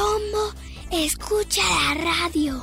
Rombo escucha la radio.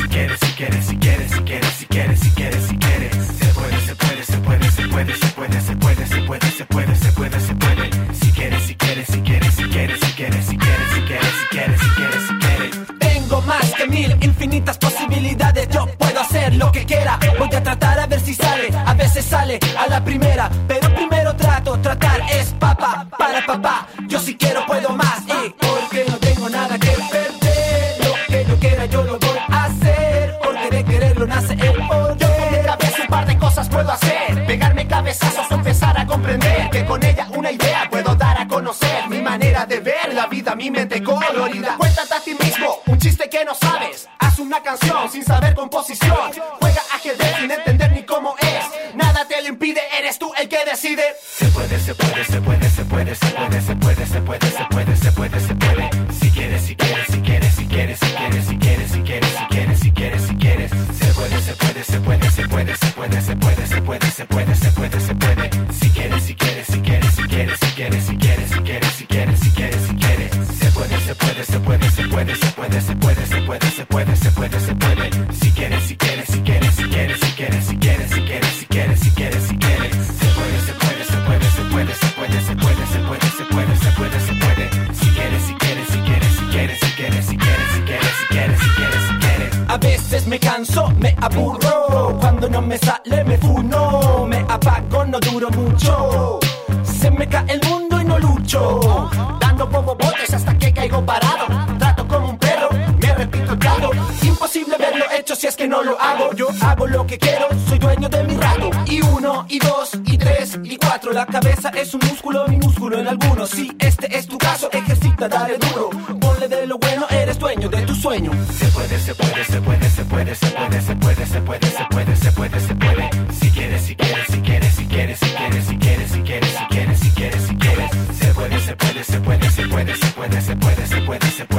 tratar a ver si sale. A veces sale a la primera. Pero primero trato. Tratar es papá para papá. Yo si quiero puedo más. Y porque no tengo nada que perder. Lo que yo quiera yo lo voy a hacer. Porque de quererlo nace el poder. Yo con mi cabeza un par de cosas puedo hacer. Pegarme cabezazos, empezar a comprender. Que con ella una idea puedo dar a conocer. Mi manera de ver la vida, mi mente colorida. Cuéntate a ti mismo un chiste que no sabes. Haz una canción sin saber composición. Puede, se puede, se puede, se puede, se puede,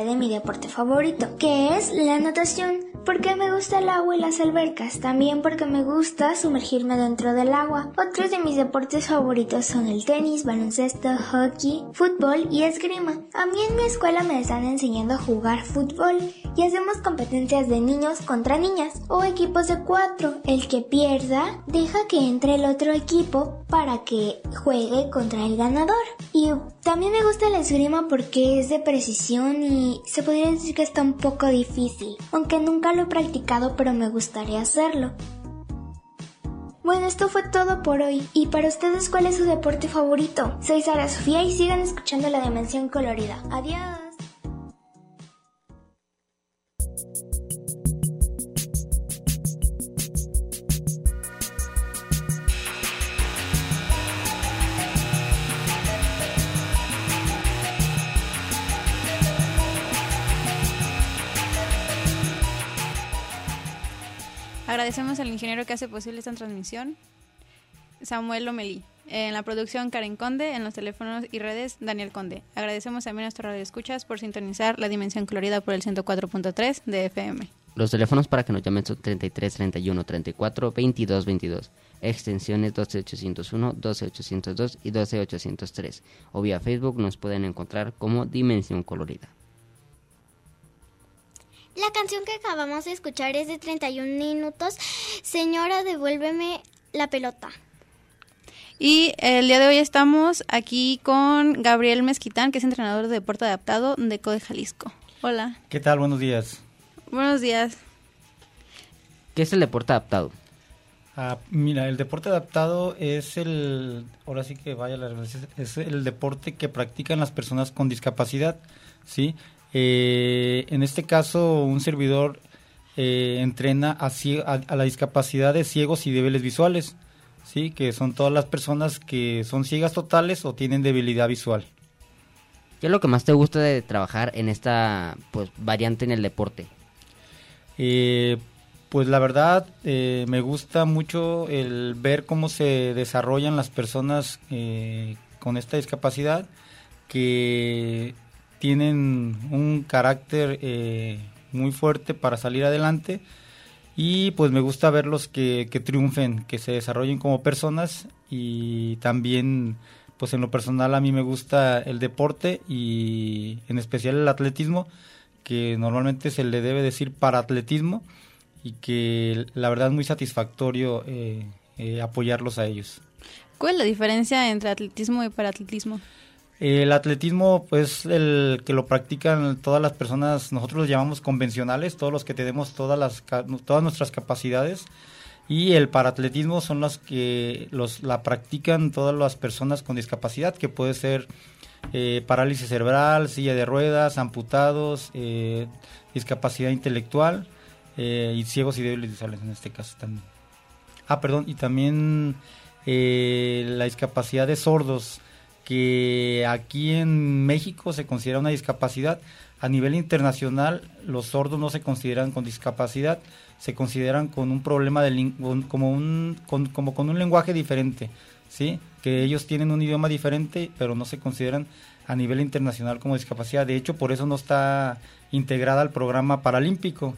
de mi deporte favorito, que es la natación. Porque me gusta el agua y las albercas, también porque me gusta sumergirme dentro del agua. Otros de mis deportes favoritos son el tenis, baloncesto, hockey, fútbol y esgrima. A mí en mi escuela me están enseñando a jugar fútbol y hacemos competencias de niños contra niñas o equipos de cuatro. El que pierda deja que entre el otro equipo para que juegue contra el ganador. Y también me gusta la esgrima porque es de precisión y se podría decir que está un poco difícil, aunque nunca lo he practicado pero me gustaría hacerlo. Bueno, esto fue todo por hoy. ¿Y para ustedes cuál es su deporte favorito? Soy Sara Sofía y sigan escuchando La Dimensión Colorida. Adiós. Agradecemos al ingeniero que hace posible esta transmisión, Samuel Lomelí. En la producción, Karen Conde. En los teléfonos y redes, Daniel Conde. Agradecemos también a nuestros radioescuchas por sintonizar la dimensión colorida por el 104.3 de FM. Los teléfonos para que nos llamen son 33 31 34 22 22, extensiones 12801, 12802 y 12803. O vía Facebook nos pueden encontrar como Dimensión Colorida. La canción que acabamos de escuchar es de 31 minutos. Señora, devuélveme la pelota. Y el día de hoy estamos aquí con Gabriel Mezquitán, que es entrenador de deporte adaptado de CODE Jalisco. Hola. ¿Qué tal? Buenos días. Buenos días. ¿Qué es el deporte adaptado? Ah, mira, el deporte adaptado es el, ahora sí que vaya la es el deporte que practican las personas con discapacidad, ¿sí? Eh, en este caso, un servidor eh, entrena a, a, la discapacidad de ciegos y débiles visuales, ¿sí? que son todas las personas que son ciegas totales o tienen debilidad visual. ¿Qué es lo que más te gusta de trabajar en esta pues, variante en el deporte? Eh, pues la verdad me gusta mucho el ver cómo se desarrollan las personas con esta discapacidad, que tienen un carácter eh, muy fuerte para salir adelante y pues me gusta verlos que, que triunfen, que se desarrollen como personas y también pues en lo personal a mí me gusta el deporte y en especial el atletismo, que normalmente se le debe decir para atletismo y que la verdad es muy satisfactorio eh, eh, apoyarlos a ellos. ¿Cuál es la diferencia entre atletismo y paratletismo? El atletismo, pues, el que lo practican todas las personas, nosotros los llamamos convencionales, todos los que tenemos todas las todas nuestras capacidades. Y el paratletismo son los que los la practican todas las personas con discapacidad, que puede ser eh, parálisis cerebral, silla de ruedas, amputados, eh, discapacidad intelectual eh, y ciegos y débiles visuales en este caso también. Ah, perdón, y también la discapacidad de sordos que aquí en México se considera una discapacidad. A nivel internacional, los sordos no se consideran con discapacidad, se consideran con un problema de como un con, como con un lenguaje diferente, ¿sí? Que ellos tienen un idioma diferente, pero no se consideran a nivel internacional como discapacidad. De hecho, por eso no está integrada al programa paralímpico.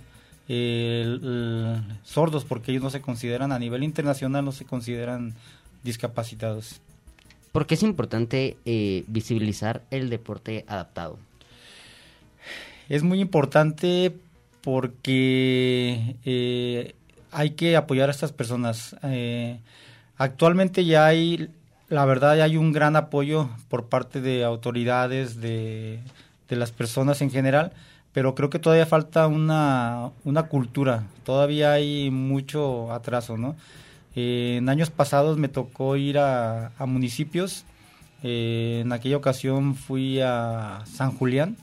sordos porque ellos no se consideran a nivel internacional no se consideran discapacitados. ¿Por qué es importante eh, visibilizar el deporte adaptado? Es muy importante porque eh, hay que apoyar a estas personas. Eh, actualmente ya hay, la verdad, ya hay un gran apoyo por parte de autoridades, de, de las personas en general, pero creo que todavía falta una, una cultura, todavía hay mucho atraso, ¿no? En años pasados me tocó ir a, municipios. Eh, en aquella ocasión fui a San Julián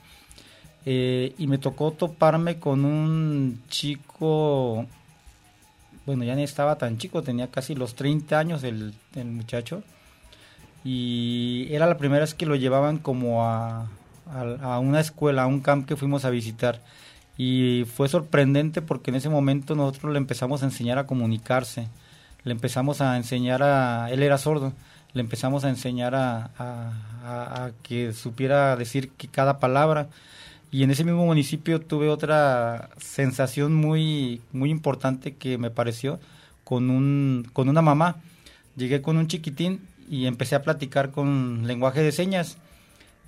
eh, y me tocó toparme con un chico, bueno, ya ni estaba tan chico, tenía casi los 30 años el, muchacho. Y era la primera vez que lo llevaban como a una escuela, a un camp que fuimos a visitar. Y fue sorprendente porque en ese momento nosotros le empezamos a enseñar a comunicarse le empezamos a enseñar a, él era sordo, le empezamos a enseñar a, que supiera decir que cada palabra. Y en ese mismo municipio tuve otra sensación muy, muy importante que me pareció con, un, con una mamá. Llegué con un chiquitín y empecé a platicar con lenguaje de señas.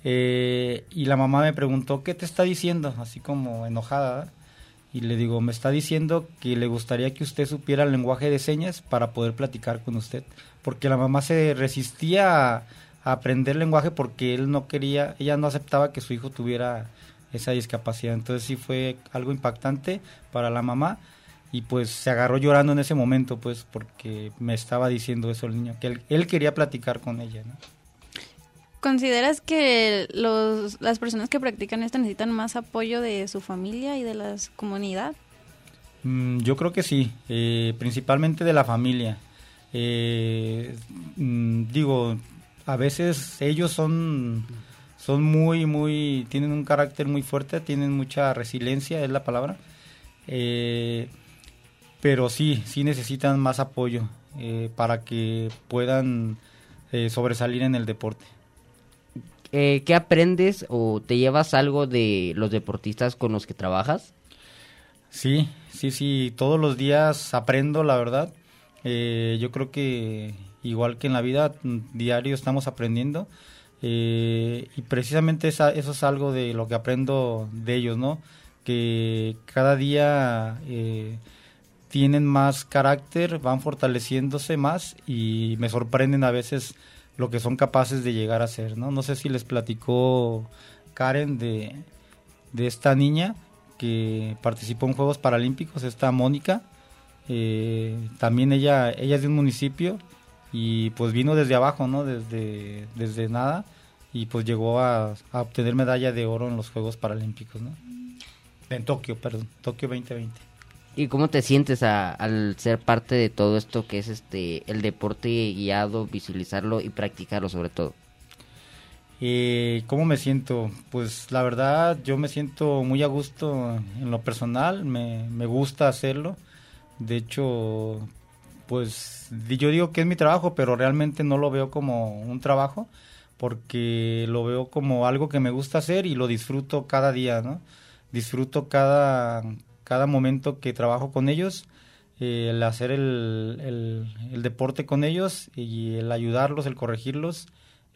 Eh, y la mamá me preguntó, ¿qué te está diciendo? Así como enojada y le digo, me está diciendo que le gustaría que usted supiera el lenguaje de señas para poder platicar con usted, porque la mamá se resistía a, aprender lenguaje porque él no quería, ella no aceptaba que su hijo tuviera esa discapacidad, entonces sí fue algo impactante para la mamá y pues se agarró llorando en ese momento, pues porque me estaba diciendo eso el niño, que él, quería platicar con ella. ¿Consideras que los, las personas que practican esto necesitan más apoyo de su familia y de la comunidad? Mm, yo creo que sí, eh, principalmente de la familia. Eh, mm, digo, a veces ellos son, son muy, muy, tienen un carácter muy fuerte, tienen mucha resiliencia, es la palabra. Eh, pero sí, sí necesitan más apoyo para que puedan sobresalir en el deporte. Eh, ¿qué aprendes o te llevas algo de los deportistas con los que trabajas? Sí, sí, sí, todos los días aprendo, la verdad. Eh, yo creo que igual que en la vida, diario estamos aprendiendo. Eh, y precisamente eso es algo de lo que aprendo de ellos, ¿no? Que cada día tienen más carácter, van fortaleciéndose más y me sorprenden a veces lo que son capaces de llegar a ser, ¿no? No sé si les platicó Karen de, esta niña que participó en Juegos Paralímpicos, esta Mónica. Eh, también ella, ella es de un municipio y pues vino desde abajo, ¿no? Desde, desde nada y pues llegó a, a obtener medalla de oro en los Juegos Paralímpicos, ¿no? En Tokio, perdón, Tokio 2020. ¿Y cómo te sientes al ser parte de todo esto que es este el deporte guiado, visualizarlo y practicarlo sobre todo? Eh, ¿Cómo me siento? Pues la verdad yo me siento muy a gusto en lo personal, me, me gusta hacerlo. De hecho, pues yo digo que es mi trabajo, pero realmente no lo veo como un trabajo porque lo veo como algo que me gusta hacer y lo disfruto cada día, ¿no? Disfruto cada, cada momento que trabajo con ellos, eh, el hacer el, el, deporte con ellos y el ayudarlos, el corregirlos,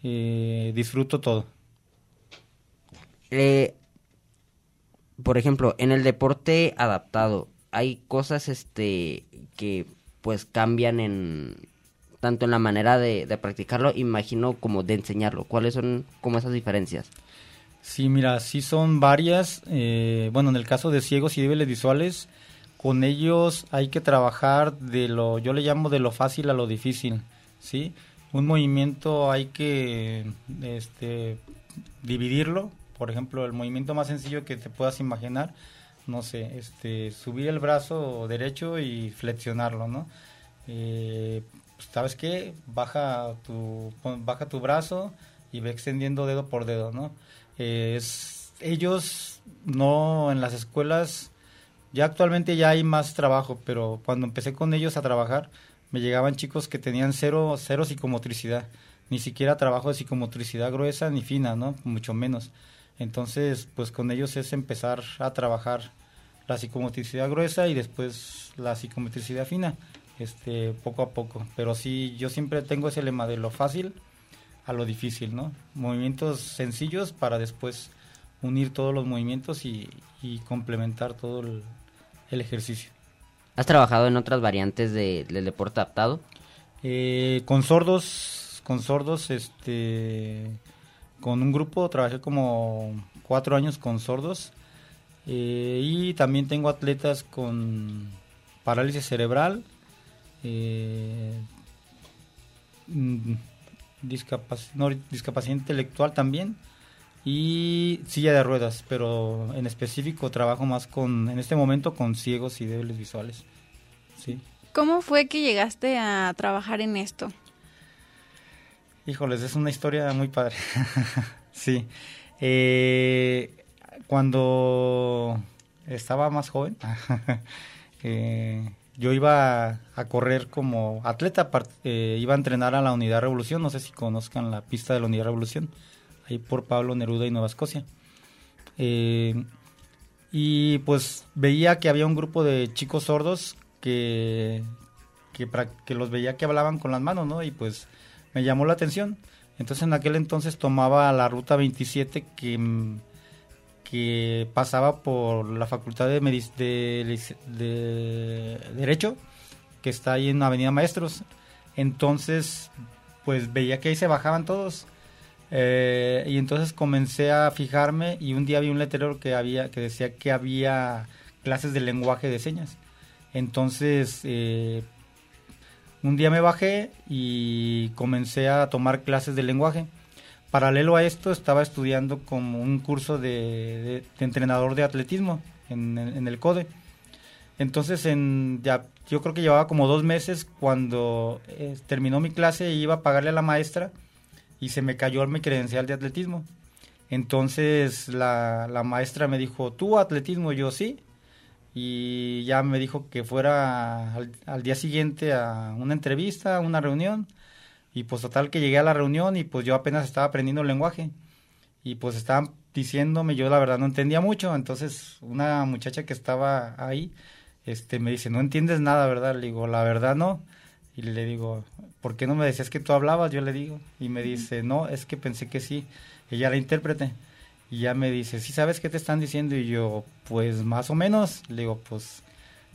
eh, disfruto todo. Eh, por ejemplo, en el deporte adaptado, hay cosas este que pues cambian en tanto en la manera de, de practicarlo, imagino como de enseñarlo. ¿Cuáles son como esas diferencias? Sí, mira, sí son varias. Eh, bueno, en el caso de ciegos y débiles visuales, con ellos hay que trabajar de lo, yo le llamo de lo fácil a lo difícil, ¿sí? Un movimiento hay que este, dividirlo. Por ejemplo, el movimiento más sencillo que te puedas imaginar, no sé, este, subir el brazo derecho y flexionarlo, ¿no? Eh, pues, ¿Sabes qué? Baja tu, baja tu brazo y ve extendiendo dedo por dedo, ¿no? Es, ellos no en las escuelas, ya actualmente ya hay más trabajo, pero cuando empecé con ellos a trabajar, me llegaban chicos que tenían cero, cero psicomotricidad, ni siquiera trabajo de psicomotricidad gruesa ni fina, ¿no? Mucho menos. Entonces, pues con ellos es empezar a trabajar la psicomotricidad gruesa y después la psicomotricidad fina, este, poco a poco. Pero sí, yo siempre tengo ese lema de lo fácil a lo difícil, ¿no? Movimientos sencillos para después unir todos los movimientos y, complementar todo el, ejercicio. ¿Has trabajado en otras variantes de, del deporte adaptado? Eh, con sordos, con sordos, este, con un grupo trabajé como cuatro años con sordos eh, y también tengo atletas con parálisis cerebral, eh, mm, discapacidad intelectual también y silla de ruedas, pero en específico trabajo más con, en este momento, con ciegos y débiles visuales. Sí. ¿Cómo fue que llegaste a trabajar en esto? Híjoles, es una historia muy padre. sí. Eh, cuando estaba más joven, eh, yo iba a correr como atleta, eh, iba a entrenar a la Unidad Revolución, no sé si conozcan la pista de la Unidad Revolución, ahí por Pablo Neruda y Nueva Escocia. Eh, y pues veía que había un grupo de chicos sordos que, que, los veía que hablaban con las manos, ¿no? Y pues me llamó la atención. Entonces en aquel entonces tomaba la ruta 27 que que pasaba por la Facultad de, de, Derecho, que está ahí en Avenida Maestros. Entonces, pues veía que ahí se bajaban todos. Eh, y entonces comencé a fijarme y un día vi un letrero que había que decía que había clases de lenguaje de señas. Entonces, eh, un día me bajé y comencé a tomar clases de lenguaje. Paralelo a esto, estaba estudiando como un curso de, entrenador de atletismo en, el CODE. Entonces, en, ya, yo creo que llevaba como dos meses cuando eh, terminó mi clase iba a pagarle a la maestra y se me cayó mi credencial de atletismo. Entonces la, la maestra me dijo, ¿tú atletismo? Yo sí. Y ya me dijo que fuera al, al día siguiente a una entrevista, a una reunión. Y pues total que llegué a la reunión y pues yo apenas estaba aprendiendo el lenguaje. Y pues estaban diciéndome, yo la verdad no entendía mucho. Entonces una muchacha que estaba ahí este, me dice, no entiendes nada, ¿verdad? Le digo, la verdad no. Y le digo, ¿por qué no me decías que tú hablabas? Yo le digo. Y me dice, no, es que pensé que sí. Ella era intérprete. Y ya me dice, ¿sí sabes qué te están diciendo? Y yo, pues más o menos. Le digo, pues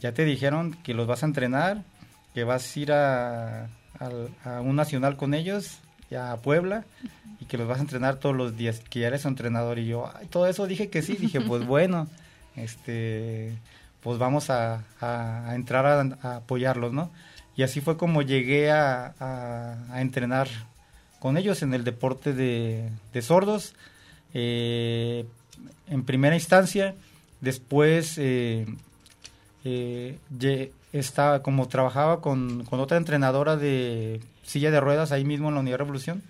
ya te dijeron que los vas a entrenar, que vas a ir a, al- a un nacional con ellos, ya a Puebla, y que los vas a entrenar todos los días, que ya eres entrenador. Y yo, "Ay, todo eso dije que sí. Dije, pues bueno, este, pues vamos a, a- a entrar a, a apoyarlos, ¿no? Y así fue como llegué a, entrenar con ellos en el deporte de, de sordos. eh, en primera instancia, después eh, eh, estaba, como trabajaba con, con otra entrenadora de silla de ruedas ahí mismo en la Unidad Revolución,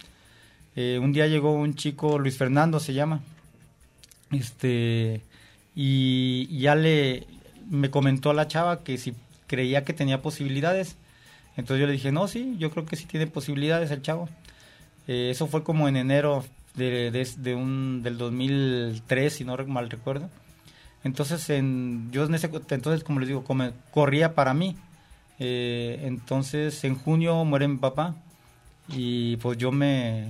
eh, un día llegó un chico, Luis Fernando se llama, este, y ya le, me comentó a la chava que si creía que tenía posibilidades, entonces yo le dije, no, sí, yo creo que sí tiene posibilidades el chavo. Eh, eso fue como en enero de, de- de un, del 2003, si no mal recuerdo. Entonces, en, yo en ese, entonces, como les digo, come- corría para mí. Eh, entonces, en junio muere mi papá y pues yo me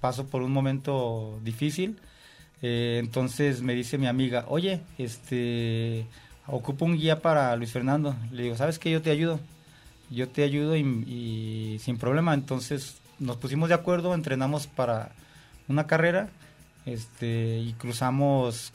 paso por un momento difícil. Eh, entonces me dice mi amiga, oye, este, ocupo un guía para Luis Fernando. Le digo, ¿sabes qué? Yo te ayudo. Yo te ayudo y, y sin problema. Entonces nos pusimos de acuerdo, entrenamos para una carrera este, y cruzamos,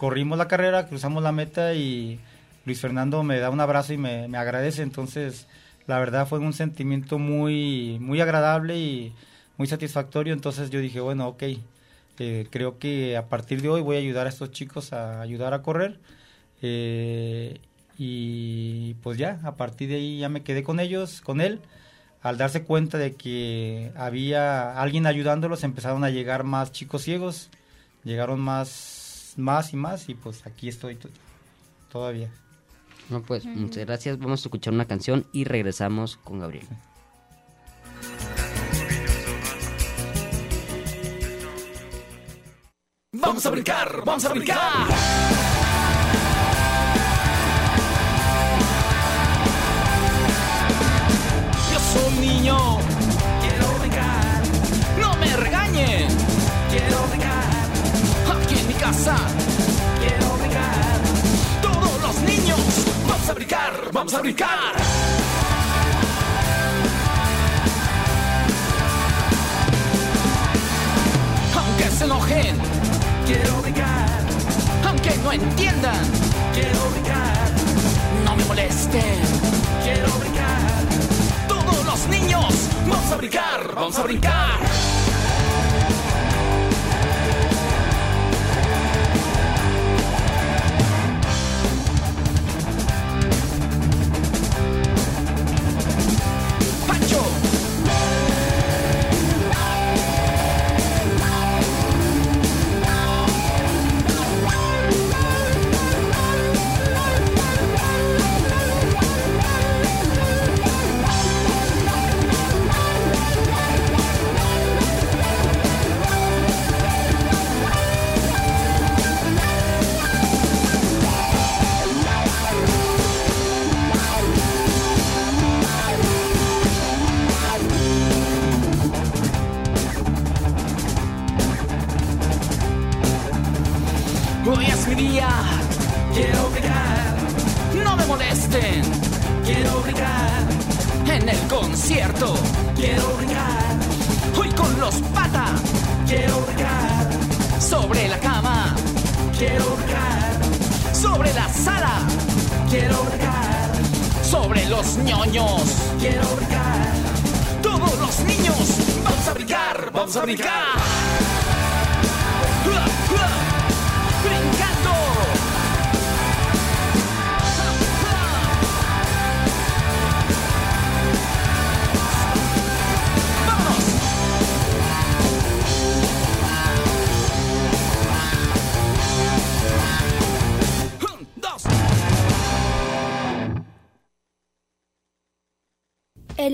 corrimos la carrera, cruzamos la meta y Luis Fernando me da un abrazo y me, me agradece. Entonces, la verdad fue un sentimiento muy, muy agradable y muy satisfactorio. Entonces yo dije, bueno, ok, eh, creo que a partir de hoy voy a ayudar a estos chicos a ayudar a correr. Eh, y pues ya, a partir de ahí ya me quedé con ellos, con él. Al darse cuenta de que había alguien ayudándolos, empezaron a llegar más chicos ciegos, llegaron más, más y más, y pues aquí estoy to- todavía. No, pues muchas gracias. Vamos a escuchar una canción y regresamos con Gabriel. Vamos a brincar, vamos a brincar. Yo soy niño, quiero brincar. No me regañen, quiero brincar. Quiero brincar. Todos los niños, vamos a brincar, vamos a brincar. Aunque se enojen, quiero brincar. Aunque no entiendan, quiero brincar. No me molesten, quiero brincar. Todos los niños, vamos a brincar, vamos a brincar.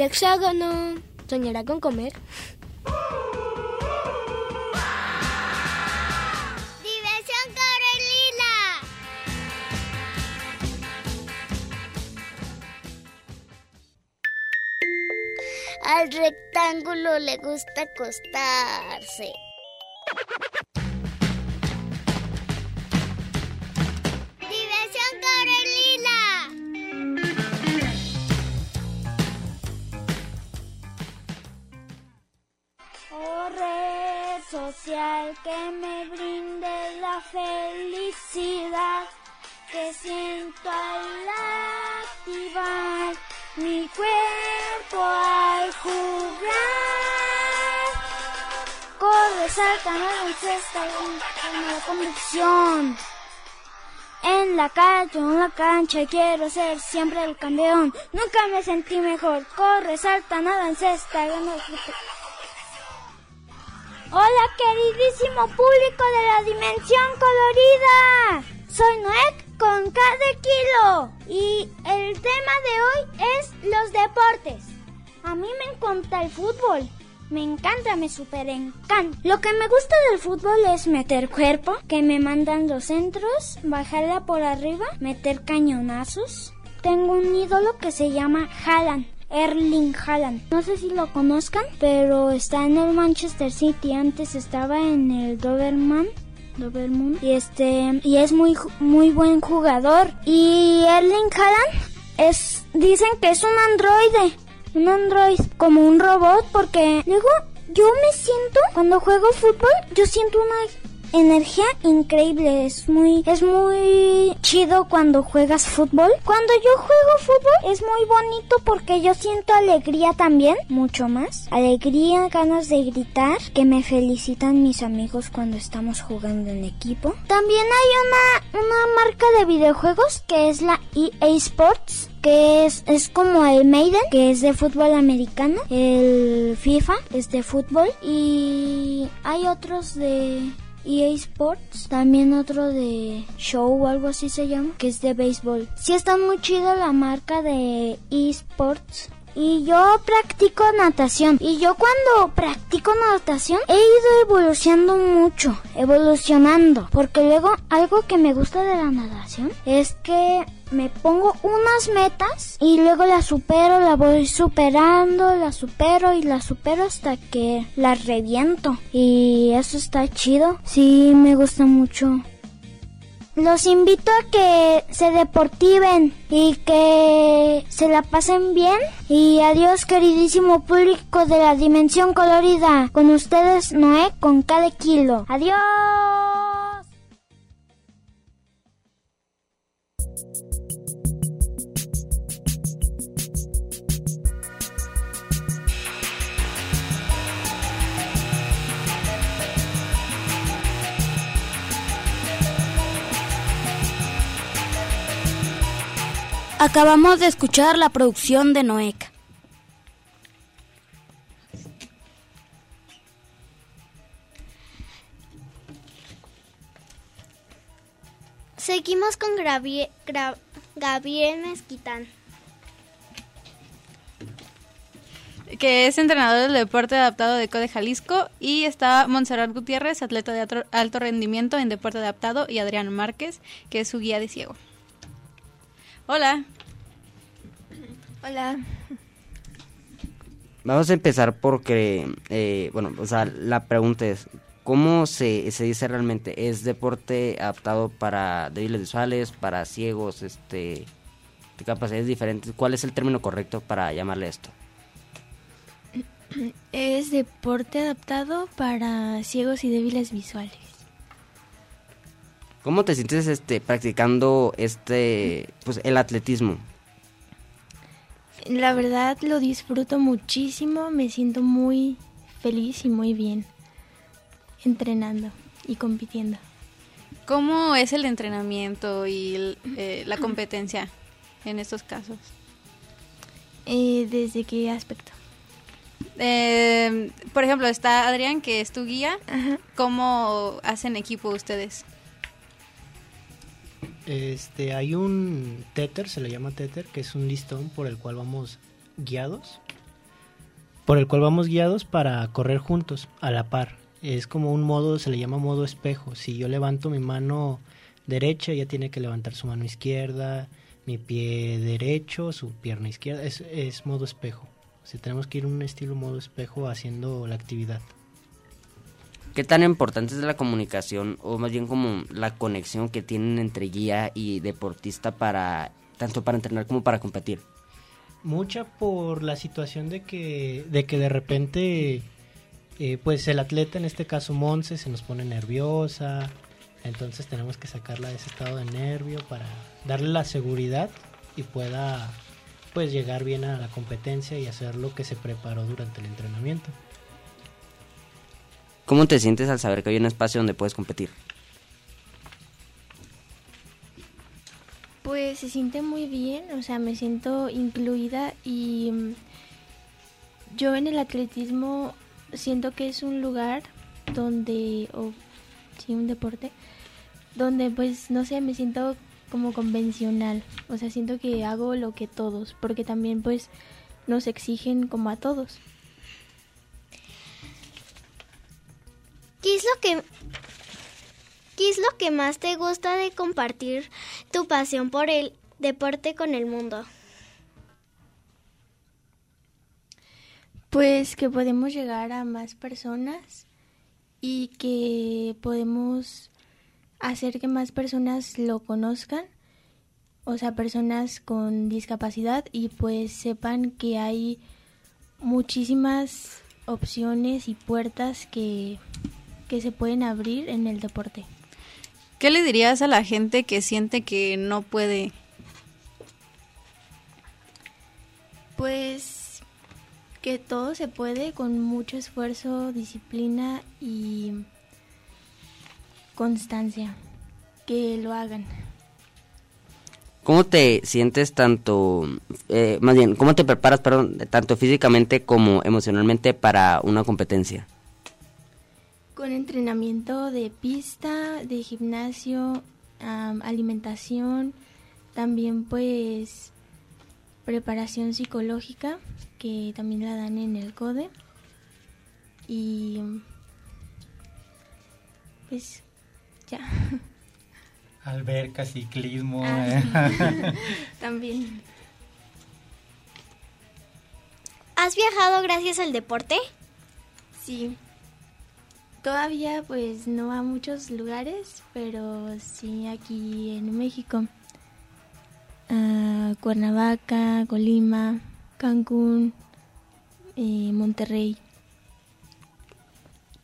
Hexágono soñará con comer. Diversión Carolina. Al rectángulo le gusta acostarse. Social que me brinde la felicidad que siento al activar mi cuerpo al jugar. Corre, salta, no cesta con la convicción. En la calle, en la cancha, quiero ser siempre el campeón. Nunca me sentí mejor. Corre, salta, nada en cesta, Hola queridísimo público de la dimensión colorida. Soy Noek con cada kilo y el tema de hoy es los deportes. A mí me encanta el fútbol. Me encanta, me super encanta. Lo que me gusta del fútbol es meter cuerpo, que me mandan los centros, bajarla por arriba, meter cañonazos. Tengo un ídolo que se llama Haaland. Erling Haaland. No sé si lo conozcan, pero está en el Manchester City. Antes estaba en el Doberman. Doberman. Y este y es muy muy buen jugador. Y Erling Haaland es dicen que es un androide, un android como un robot porque luego yo me siento cuando juego fútbol, yo siento una energía increíble, es muy es muy chido cuando juegas fútbol. Cuando yo juego fútbol es muy bonito porque yo siento alegría también, mucho más. Alegría, ganas de gritar, que me felicitan mis amigos cuando estamos jugando en equipo. También hay una una marca de videojuegos que es la EA Sports que es, es como el Maiden, que es de fútbol americano, el FIFA es de fútbol y hay otros de EA Sports, también otro de Show o algo así se llama, que es de béisbol. Sí está muy chido la marca de eSports. Y yo practico natación. Y yo cuando practico natación he ido evolucionando mucho. Evolucionando. Porque luego algo que me gusta de la natación es que me pongo unas metas y luego las supero, la voy superando, la supero y la supero hasta que la reviento. Y eso está chido. Sí, me gusta mucho. Los invito a que se deportiven y que se la pasen bien. Y adiós queridísimo público de la dimensión colorida. Con ustedes Noé con cada kilo. Adiós. Acabamos de escuchar la producción de Noek. Seguimos con Gravie- Gra- Gabriel Mezquitán. que es entrenador del deporte adaptado de CODE Jalisco, y está Montserrat Gutiérrez, atleta de alto rendimiento en deporte adaptado, y Adrián Márquez, que es su guía de ciego. Hola. Hola. Vamos a empezar porque, eh, bueno, o sea, la pregunta es, ¿cómo se, se dice realmente? ¿Es deporte adaptado para débiles visuales, para ciegos, este, de capacidades diferentes? ¿Cuál es el término correcto para llamarle esto? Es deporte adaptado para ciegos y débiles visuales. ¿Cómo te sientes este, practicando este, pues, el atletismo? La verdad lo disfruto muchísimo, me siento muy feliz y muy bien entrenando y compitiendo. ¿Cómo es el entrenamiento y eh, la competencia en estos casos? Eh, ¿Desde qué aspecto? Eh, por ejemplo, está Adrián, que es tu guía. ¿Cómo hacen equipo ustedes? Este, hay un tether, se le llama tether, que es un listón por el cual vamos guiados. Por el cual vamos guiados para correr juntos, a la par. Es como un modo, se le llama modo espejo. Si yo levanto mi mano derecha, ella tiene que levantar su mano izquierda, mi pie derecho, su pierna izquierda. Es, es modo espejo. O tenemos que ir en un estilo modo espejo haciendo la actividad. ¿Qué tan importante es la comunicación o más bien como la conexión que tienen entre guía y deportista para tanto para entrenar como para competir? Mucha por la situación de que de que de repente eh, pues el atleta en este caso Monse se nos pone nerviosa, entonces tenemos que sacarla de ese estado de nervio para darle la seguridad y pueda pues llegar bien a la competencia y hacer lo que se preparó durante el entrenamiento. ¿Cómo te sientes al saber que hay un espacio donde puedes competir? Pues se siente muy bien, o sea, me siento incluida y mm, yo en el atletismo siento que es un lugar donde, o sí, un deporte, donde pues no sé, me siento como convencional, o sea, siento que hago lo que todos, porque también pues nos exigen como a todos. ¿Qué es lo que ¿Qué es lo que más te gusta de compartir tu pasión por el deporte con el mundo? Pues que podemos llegar a más personas y que podemos hacer que más personas lo conozcan, o sea, personas con discapacidad y pues sepan que hay muchísimas opciones y puertas que que se pueden abrir en el deporte. ¿Qué le dirías a la gente que siente que no puede? Pues que todo se puede con mucho esfuerzo, disciplina y constancia. Que lo hagan. ¿Cómo te sientes tanto, eh, más bien, cómo te preparas, perdón, tanto físicamente como emocionalmente para una competencia? Con entrenamiento de pista, de gimnasio, alimentación, también pues preparación psicológica que también la dan en el CODE y pues ya. Alberca, ciclismo. Ah, eh. también. ¿Has viajado gracias al deporte? Sí. Todavía pues no a muchos lugares, pero sí aquí en México. A Cuernavaca, Colima, Cancún, eh, Monterrey.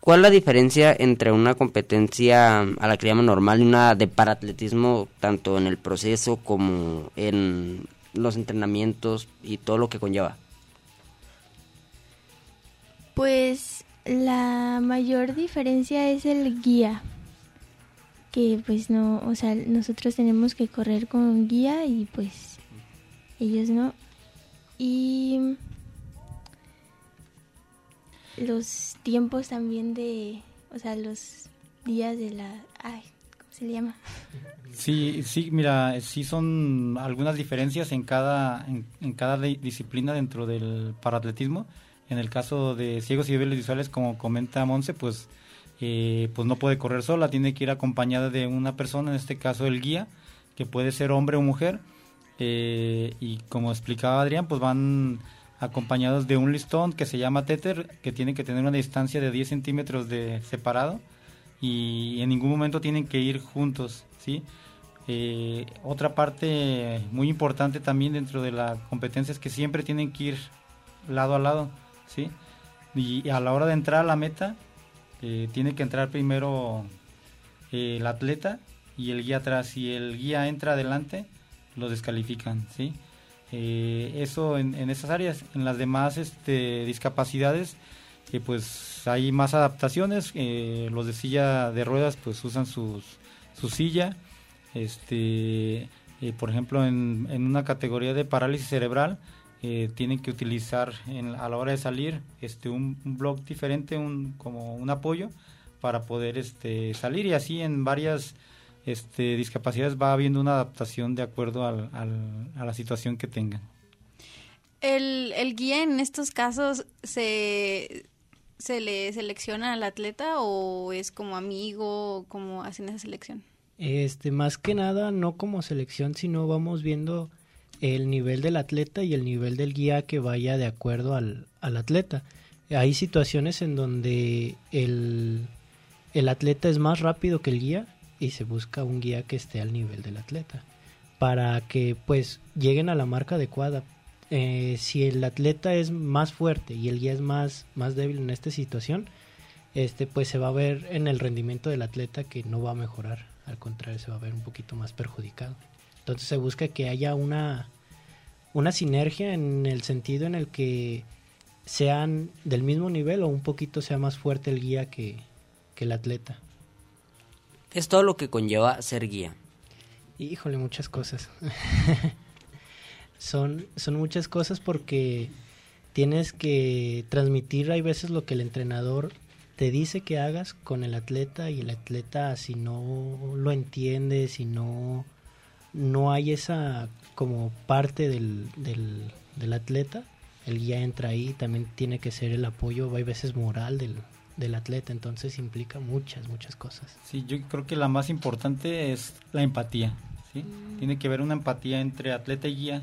¿Cuál es la diferencia entre una competencia a la que llaman normal y una de paratletismo, tanto en el proceso como en los entrenamientos y todo lo que conlleva? Pues la mayor diferencia es el guía. Que pues no, o sea, nosotros tenemos que correr con guía y pues ellos no. Y los tiempos también de, o sea, los días de la, ay, ¿cómo se le llama? Sí, sí, mira, sí son algunas diferencias en cada, en, cada disciplina dentro del paratletismo. En el caso de ciegos y débiles visuales, como comenta Monse, pues, eh, pues no puede correr sola, tiene que ir acompañada de una persona, en este caso el guía, que puede ser hombre o mujer. Eh, y como explicaba Adrián, pues van acompañados de un listón que se llama tether, que tiene que tener una distancia de 10 centímetros de separado y en ningún momento tienen que ir juntos, ¿sí? Eh, otra parte muy importante también dentro de la competencia es que siempre tienen que ir lado a lado, ¿sí? Y a la hora de entrar a la meta, eh, tiene que entrar primero eh, el atleta y el guía atrás. Si el guía entra adelante, lo descalifican, ¿sí? Eh, eso en, en, esas áreas. En las demás este, discapacidades, eh, pues hay más adaptaciones. Los de silla de ruedas, pues usan sus, su silla. Este, por ejemplo, en, en, una categoría de parálisis cerebral, eh, tienen que utilizar en, a la hora de salir este, un, un blog diferente, un, como un apoyo para poder este, salir y así en varias este, discapacidades va habiendo una adaptación de acuerdo al, al, a la situación que tengan. El, el guía en estos casos se, se le selecciona al atleta o es como amigo, como hacen esa selección? Este, más que nada, no como selección, sino vamos viendo el nivel del atleta y el nivel del guía que vaya de acuerdo al, al atleta. Hay situaciones en donde el, el atleta es más rápido que el guía y se busca un guía que esté al nivel del atleta para que pues lleguen a la marca adecuada. Eh, si el atleta es más fuerte y el guía es más, más débil en esta situación, este pues se va a ver en el rendimiento del atleta que no va a mejorar, al contrario se va a ver un poquito más perjudicado. Entonces se busca que haya una, una sinergia en el sentido en el que sean del mismo nivel o un poquito sea más fuerte el guía que, que el atleta. Es todo lo que conlleva ser guía. Híjole, muchas cosas. son, son muchas cosas porque tienes que transmitir, hay veces lo que el entrenador te dice que hagas con el atleta y el atleta si no lo entiende, si no, no hay esa como parte del, del, del atleta, el guía entra ahí, también tiene que ser el apoyo, hay veces moral del, del atleta, entonces implica muchas, muchas cosas. Sí, yo creo que la más importante es la empatía, ¿sí? Mm. Tiene que haber una empatía entre atleta y guía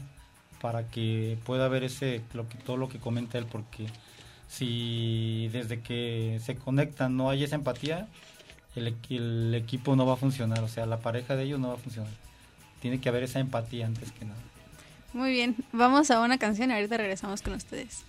para que pueda haber ese, lo que, todo lo que comenta él, porque si desde que se conectan no hay esa empatía, el, el equipo no va a funcionar, o sea, la pareja de ellos no va a funcionar. Tiene que haber esa empatía antes que nada. Muy bien, vamos a una canción y ahorita regresamos con ustedes.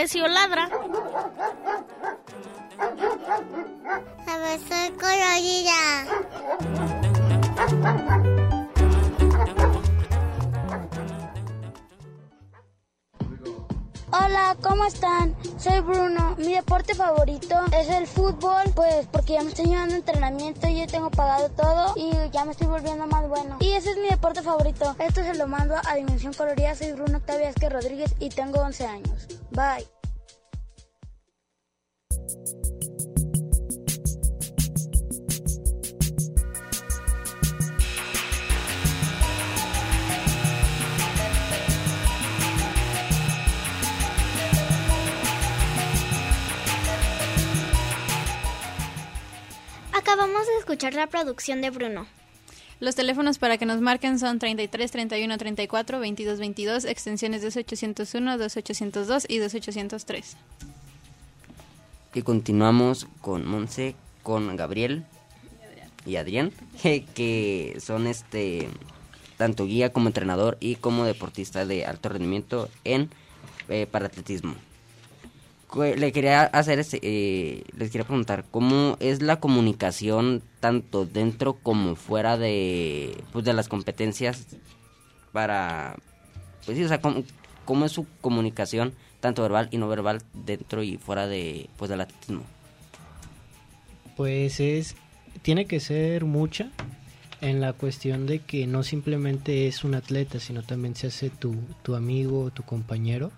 El trapecio ladra. Diversión Carolina. Hola, ¿cómo están? Soy Bruno. Mi deporte favorito es el fútbol, pues porque ya me estoy llevando entrenamiento y yo tengo pagado todo y ya me estoy volviendo más bueno. Y ese es mi deporte favorito. Esto se lo mando a Dimensión Colorida. Soy Bruno Octavio Vázquez Rodríguez y tengo 11 años. Bye. Acabamos de escuchar la producción de Bruno. Los teléfonos para que nos marquen son 33 31 34 22 22, extensiones 2801, 2802 y 2803. Y continuamos con Monse, con Gabriel y Adrián, que son este tanto guía como entrenador y como deportista de alto rendimiento en eh, paratletismo. Que- Le quería hacer este, eh, les quería preguntar cómo es la comunicación tanto dentro como fuera de pues de las competencias para pues sí, o sea, cómo, cómo es su comunicación tanto verbal y no verbal dentro y fuera de pues del atletismo. Pues es, tiene que ser mucha en la cuestión de que no simplemente es un atleta, sino también se hace tu, tu amigo, tu compañero,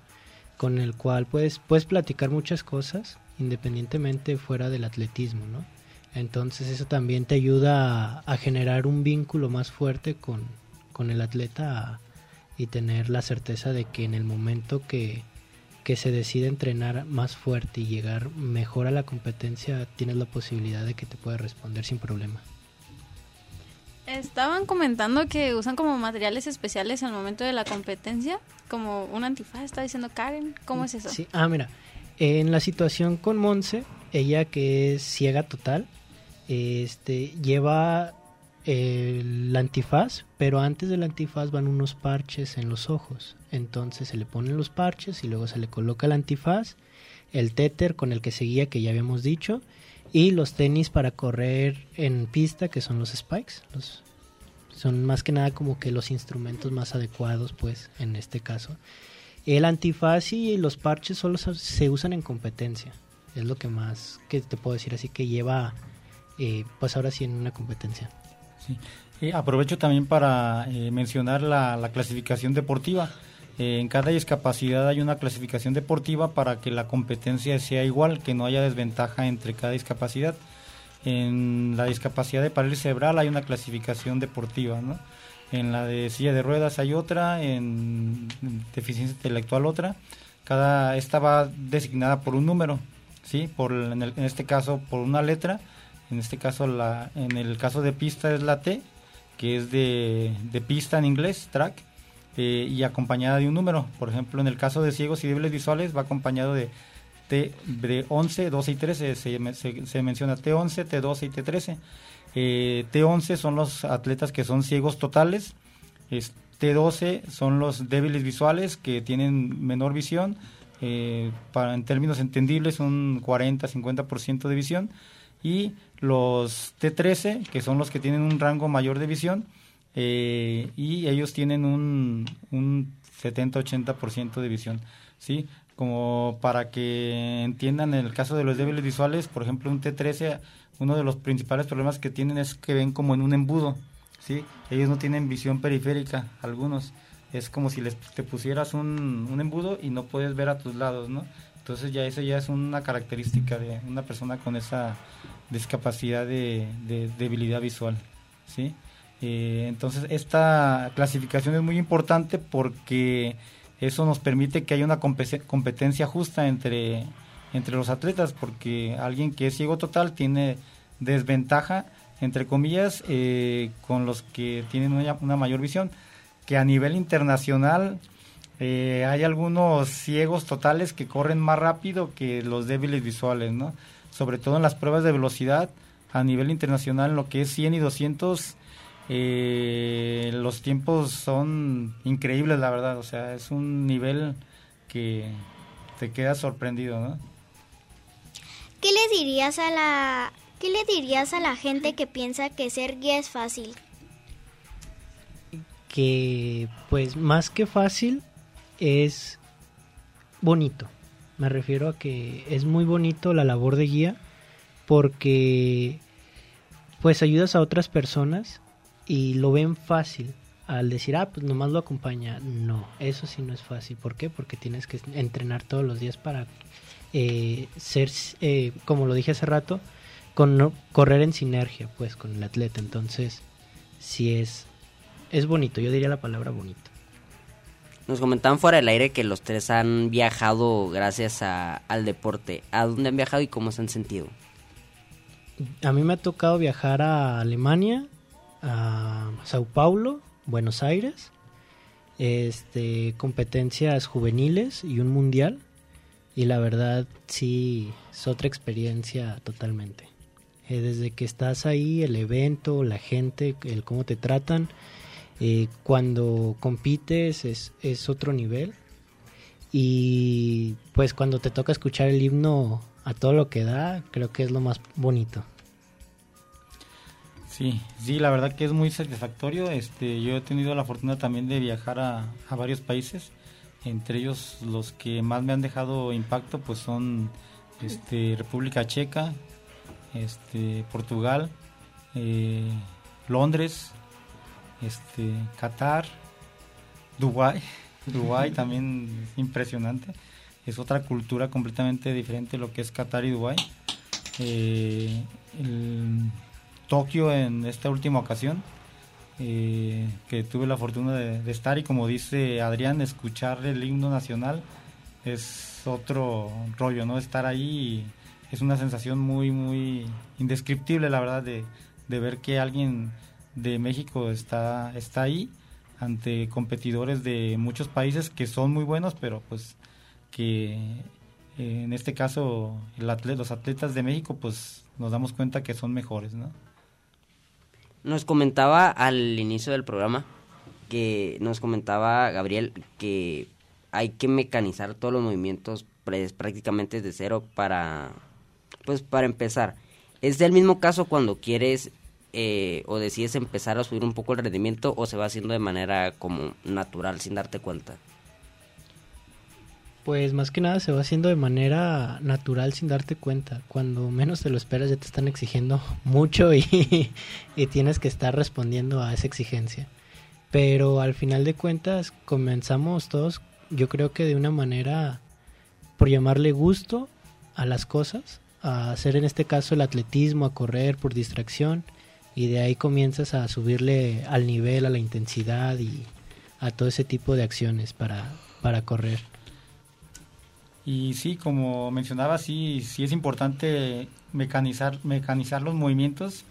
con el cual puedes, puedes platicar muchas cosas independientemente fuera del atletismo, ¿no? Entonces eso también te ayuda a, generar un vínculo más fuerte con, con el atleta y tener la certeza de que en el momento que, que se decide entrenar más fuerte y llegar mejor a la competencia, tienes la posibilidad de que te pueda responder sin problema. Estaban comentando que usan como materiales especiales al momento de la competencia, como un antifaz, está diciendo Karen. ¿Cómo es eso? Ah, mira, en la situación con Monse, ella que es ciega total, este, lleva el antifaz, pero antes del antifaz van unos parches en los ojos. Entonces se le ponen los parches y luego se le coloca el antifaz, el téter con el que se guía, que ya habíamos dicho, y los tenis para correr en pista, que son los spikes. Los, son más que nada como que los instrumentos más adecuados, pues, en este caso. El antifaz y los parches solo se- usan en competencia. Es lo que más que te puedo decir, así que lleva, eh, pues ahora sí en una competencia. Eh, aprovecho también para eh, mencionar la clasificación deportiva. Eh, en cada discapacidad hay una clasificación deportiva para que la competencia sea igual, que no haya desventaja entre cada discapacidad. En la discapacidad de parálisis cerebral hay una clasificación deportiva, ¿no? En la de silla de ruedas hay otra, en deficiencia intelectual otra. Cada esta va designada por un número, sí, por en, el- en este caso por una letra. En este caso la en el caso de pista es la T, que es de, de pista en inglés, track, eh, y acompañada de un número. Por ejemplo, en el caso de ciegos y débiles visuales va acompañado de T de 11, 12 y 13. Se, se- se menciona T11, T12 y T13. Eh, T11 son los atletas que son ciegos totales. Es- T12 son los débiles visuales que tienen menor visión. eh, para, en términos entendibles, un 40-50% de visión. Y los T13, que son los que tienen un rango mayor de visión, eh, y ellos tienen un, un 70-80% de visión, ¿sí? Como para que entiendan, en el caso de los débiles visuales, por ejemplo, un T13, uno de los principales problemas que tienen es que ven como en un embudo, ¿sí? Ellos no tienen visión periférica, algunos. Es como si les, te pusieras un, un embudo y no puedes ver a tus lados, ¿no? Entonces ya eso ya es una característica de una persona con esa discapacidad de, de debilidad visual, ¿sí? Eh, entonces esta clasificación es muy importante porque eso nos permite que haya una competencia justa entre, entre los atletas, porque alguien que es ciego total tiene desventaja entre comillas, eh, con los que tienen una, una mayor visión, que a nivel internacional eh, hay algunos ciegos totales que corren más rápido que los débiles visuales, ¿no? Sobre todo en las pruebas de velocidad a nivel internacional, en lo que es 100 y 200, eh, los tiempos son increíbles, la verdad. O sea, es un nivel que te queda sorprendido, ¿no? ¿Qué le dirías a la qué le dirías a la gente que piensa que ser guía es fácil? Que pues más que fácil es bonito. Me refiero a que es muy bonito la labor de guía porque pues ayudas a otras personas y lo ven fácil al decir, ah, pues nomás lo acompaña. No, eso sí no es fácil. ¿Por qué? Porque tienes que entrenar todos los días para eh, ser, eh, como lo dije hace rato, con, correr en sinergia, pues, con el atleta. Entonces, sí es, es bonito, yo diría la palabra bonito. Nos comentaban fuera del aire que los tres han viajado gracias a, al deporte. ¿A dónde han viajado y cómo se han sentido? A mí me ha tocado viajar a Alemania, a Sao Paulo, Buenos Aires, este, competencias juveniles y un mundial. Y la verdad sí es otra experiencia totalmente. Eh, desde que estás ahí, el evento, la gente, el cómo te tratan, eh, cuando compites es, es otro nivel. Y pues cuando te toca escuchar el himno a todo lo que da, creo que es lo más bonito. Sí, sí, la verdad que es muy satisfactorio. Este, yo he tenido la fortuna también de viajar a, varios países, entre ellos los que más me han dejado impacto, pues son este, República Checa, este, Portugal, eh, Londres, este, Qatar, Dubái. Dubái también impresionante. Es otra cultura completamente diferente lo que es Qatar y Dubái. Eh, el, Tokio en esta última ocasión, eh, que tuve la fortuna de, estar y como dice Adrián, escuchar el himno nacional es otro rollo, ¿no? Estar ahí es una sensación muy, muy indescriptible, la verdad, de, de ver que alguien de México está, está ahí ante competidores de muchos países que son muy buenos, pero pues que eh, en este caso los atletas de México pues nos damos cuenta que son mejores, ¿no? Nos comentaba al inicio del programa que nos comentaba Gabriel que hay que mecanizar todos los movimientos prácticamente de cero para pues para empezar. ¿Es del mismo caso cuando quieres eh, o decides empezar a subir un poco el rendimiento o se va haciendo de manera como natural sin darte cuenta? Pues más que nada se va haciendo de manera natural sin darte cuenta. Cuando menos te lo esperas ya te están exigiendo mucho y, y, tienes que estar respondiendo a esa exigencia. Pero al final de cuentas comenzamos todos, yo creo que de una manera, por llamarle gusto a las cosas, a hacer en este caso el atletismo, a correr por distracción y de ahí comienzas a subirle al nivel, a la intensidad y a todo ese tipo de acciones para, para correr. Y sí, como mencionaba, sí, sí es importante mecanizar, mecanizar los movimientos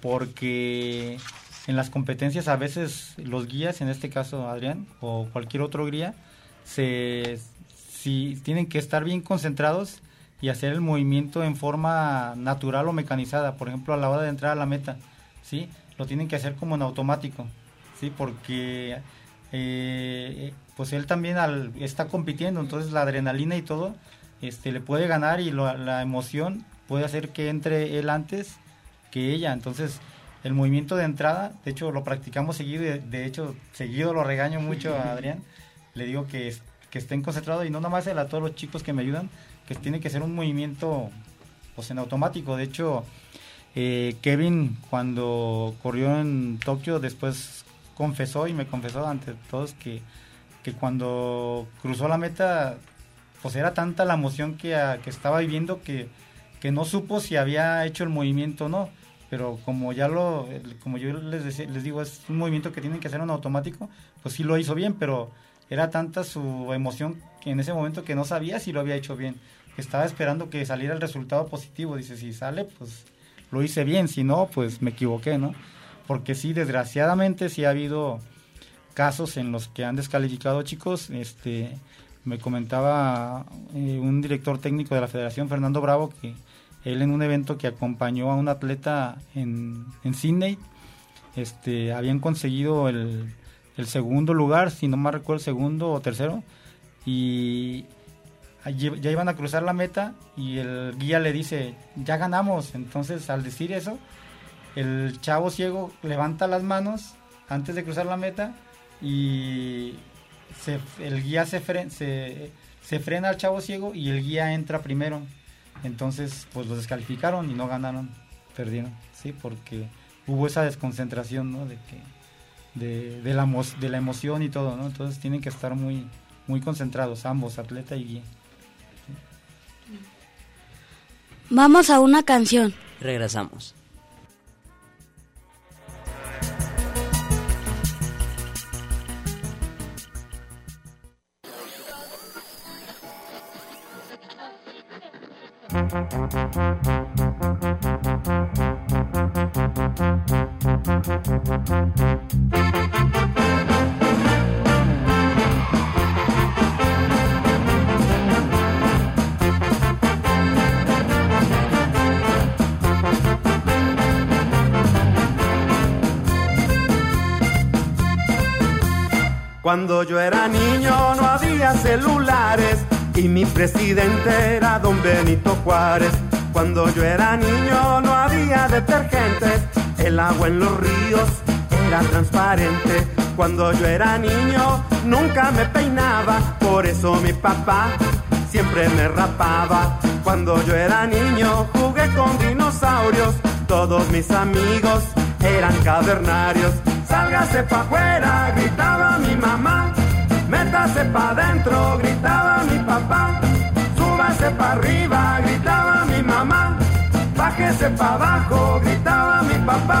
porque en las competencias a veces los guías, en este caso Adrián o cualquier otro guía, se, si tienen que estar bien concentrados y hacer el movimiento en forma natural o mecanizada, por ejemplo a la hora de entrar a la meta, ¿sí? Lo tienen que hacer como en automático, ¿sí? Porque eh, pues él también al, está compitiendo, entonces la adrenalina y todo este, le puede ganar y la emoción puede hacer que entre él antes que ella. Entonces, el movimiento de entrada, de hecho lo practicamos seguido, de, de hecho seguido lo regaño mucho a Adrián, le digo que, que estén concentrados y no nada más a todos los chicos que me ayudan, que tiene que ser un movimiento pues en automático. De hecho, eh, Kevin cuando corrió en Tokio después confesó y me confesó ante todos que, que cuando cruzó la meta, pues era tanta la emoción que, a, que estaba viviendo que, que, no supo si había hecho el movimiento o no. Pero como ya lo, como yo les, decía, les digo, es un movimiento que tienen que hacer en automático, pues sí lo hizo bien, pero era tanta su emoción que en ese momento que no sabía si lo había hecho bien. Estaba esperando que saliera el resultado positivo. Dice, si sale, pues lo hice bien, si no, pues me equivoqué, ¿no? Porque sí, desgraciadamente sí ha habido casos en los que han descalificado chicos, este me comentaba eh, un director técnico de la Federación, Fernando Bravo, que él en un evento que acompañó a un atleta en, en Sydney, este, habían conseguido el, el segundo lugar, si no me recuerdo, segundo o tercero, y ya iban a cruzar la meta y el guía le dice, ya ganamos. Entonces, al decir eso, el chavo ciego levanta las manos antes de cruzar la meta y el guía se, se, frena al chavo ciego y el guía entra primero. Entonces, pues los descalificaron y no ganaron, perdieron, ¿sí? Porque hubo esa desconcentración, ¿no? De que de, de, la, de la emoción y todo, ¿no? Entonces tienen que estar muy, muy concentrados ambos, atleta y guía. Vamos a una canción. Regresamos. Cuando yo era niño no había celulares y mi presidente era don Benito Juárez. Cuando yo era niño no había detergentes, el agua en los ríos era transparente. Cuando yo era niño nunca me peinaba, por eso mi papá siempre me rapaba. Cuando yo era niño jugué con dinosaurios, todos mis amigos eran cavernarios. Sálgase pa' afuera, gritaba mi mamá. Métase pa' adentro, gritaba mi papá. Súbase pa' arriba, gritaba mi mamá. Bájese pa' abajo, gritaba mi papá.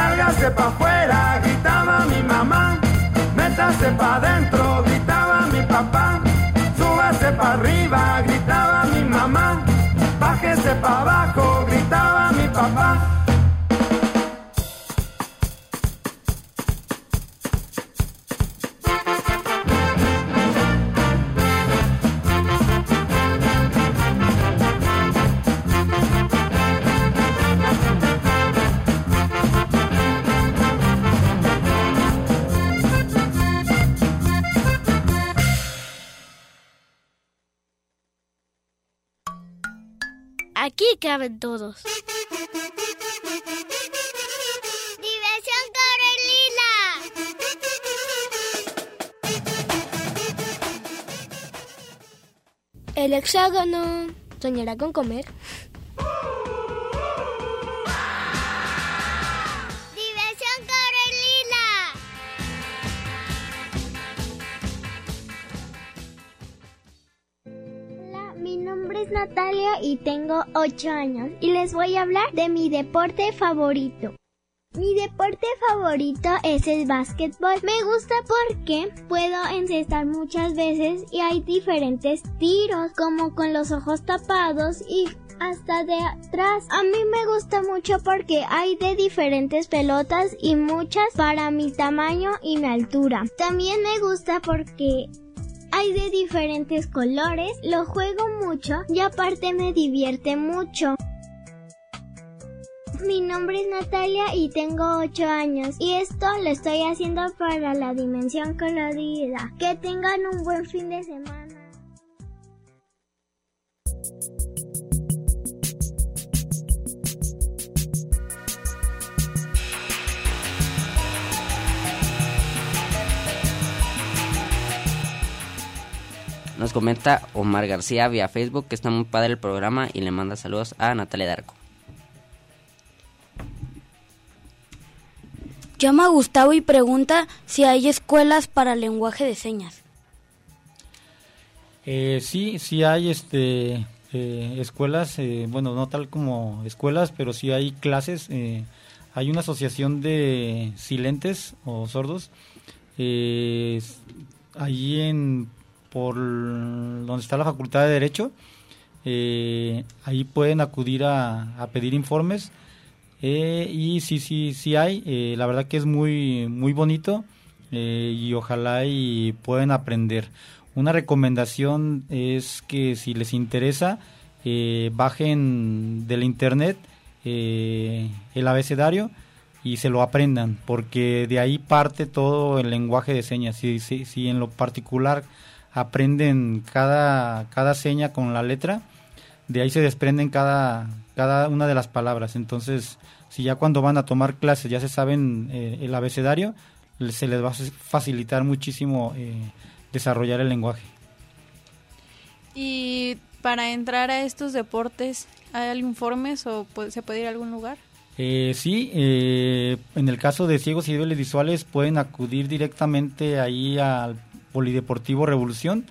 Sálgase pa' afuera, gritaba mi mamá. Métase pa' adentro, gritaba mi papá. Súbase pa' arriba, gritaba mi mamá. Bájese pa' abajo, caben todos. ¡Diversión Corelina! El hexágono soñará con comer. Y tengo 8 años y les voy a hablar de mi deporte favorito. Mi deporte favorito es el básquetbol. Me gusta porque puedo encestar muchas veces y hay diferentes tiros, como con los ojos tapados y hasta de atrás. A mí me gusta mucho porque hay de diferentes pelotas y muchas para mi tamaño y mi altura. También me gusta porque Hay de diferentes colores, lo juego mucho y aparte me divierte mucho. Mi nombre es Natalia y tengo 8 años y esto lo estoy haciendo para la dimensión colorida. Que tengan un buen fin de semana. Nos comenta Omar García vía Facebook que está muy padre el programa y le manda saludos a Natalia Darco. Llama a Gustavo y pregunta si hay escuelas para lenguaje de señas. Eh, sí, sí hay este eh, escuelas, eh, bueno, no tal como escuelas, pero sí hay clases. eh, hay una asociación de silentes o sordos. eh, allí en por donde está la Facultad de Derecho, eh, ahí pueden acudir a, a pedir informes. Eh, y sí, sí, sí hay. eh, la verdad que es muy, muy bonito y ojalá y puedan aprender. Una recomendación es que si les interesa, bajen del internet el abecedario y se lo aprendan, porque de ahí parte todo el lenguaje de señas. Si, si, si en lo particular aprenden cada, cada seña con la letra, de ahí se desprenden cada, cada una de las palabras. Entonces, si ya cuando van a tomar clases ya se saben eh, el abecedario, se les va a facilitar muchísimo eh, desarrollar el lenguaje. Y para entrar a estos deportes, ¿hay informes o se puede ir a algún lugar? Eh, sí, eh, en el caso de ciegos y débiles visuales pueden acudir directamente ahí al Polideportivo Revolución,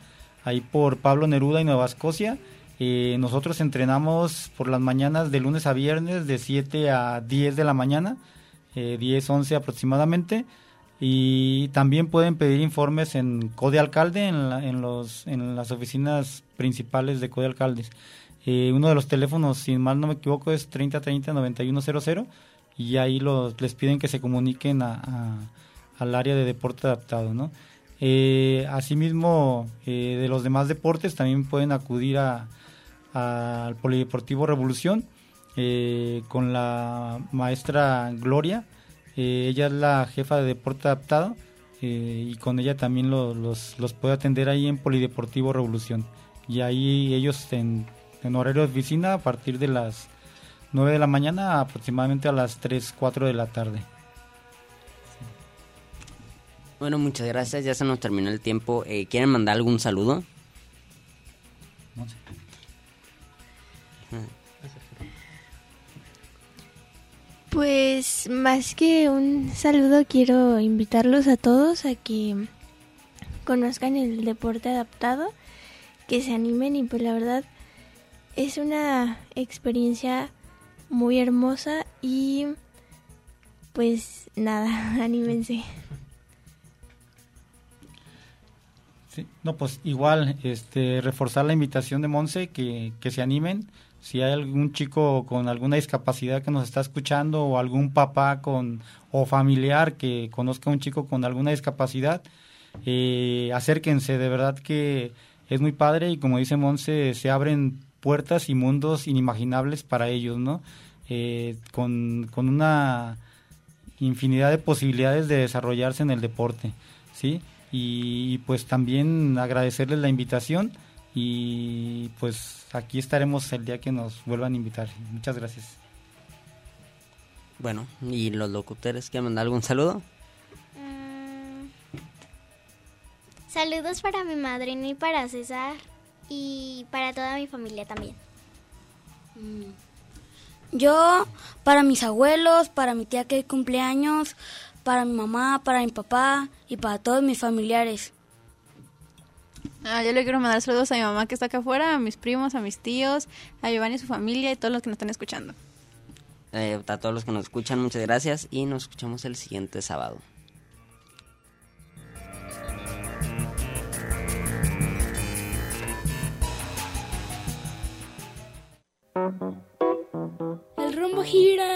ahí por Pablo Neruda y Nueva Escocia. Eh, nosotros entrenamos por las mañanas de lunes a viernes de 7 a 10 de la mañana, eh, 10, 11 aproximadamente. Y también pueden pedir informes en Code Alcalde, en, la- los, en las oficinas principales de Code Alcaldes. Eh, uno de los teléfonos, si mal no me equivoco, es 3030-9100 y ahí los, les piden que se comuniquen a- al área de deporte adaptado, ¿no? Eh, asimismo, eh, de los demás deportes también pueden acudir a- al Polideportivo Revolución eh, con la maestra Gloria. Eh, ella es la jefa de deporte adaptado y con ella también lo- los, los puede atender ahí en Polideportivo Revolución. Y ahí ellos en, en horario de oficina a partir de las 9 de la mañana aproximadamente a las 3, 4 de la tarde. Bueno, muchas gracias. Ya se nos terminó el tiempo. Eh, ¿Quieren mandar algún saludo? Pues más que un saludo quiero invitarlos a todos a que conozcan el deporte adaptado, que se animen y pues la verdad es una experiencia muy hermosa y pues nada, anímense. Sí, no, pues igual, este, reforzar la invitación de Monse, que, que se animen. Si hay algún chico con alguna discapacidad que nos está escuchando o algún papá con o familiar que conozca a un chico con alguna discapacidad, eh, acérquense, de verdad que es muy padre y como dice Monse, se abren puertas y mundos inimaginables para ellos, ¿no? Eh, con, con una infinidad de posibilidades de desarrollarse en el deporte, ¿sí? Y, pues también agradecerles la invitación y pues aquí estaremos el día que nos vuelvan a invitar. Muchas gracias. Bueno, ¿y los locutores quieren mandar algún saludo? Saludos para mi madrina y para César y para toda mi familia también. Yo, para mis abuelos, para mi tía que cumpleaños, para mi mamá, para mi papá y para todos mis familiares. Ah, yo le quiero mandar saludos a mi mamá que está acá afuera, a mis primos, a mis tíos, a Giovanni y su familia y todos los que nos están escuchando. Eh, a todos los que nos escuchan, muchas gracias y nos escuchamos el siguiente sábado. El rumbo gira.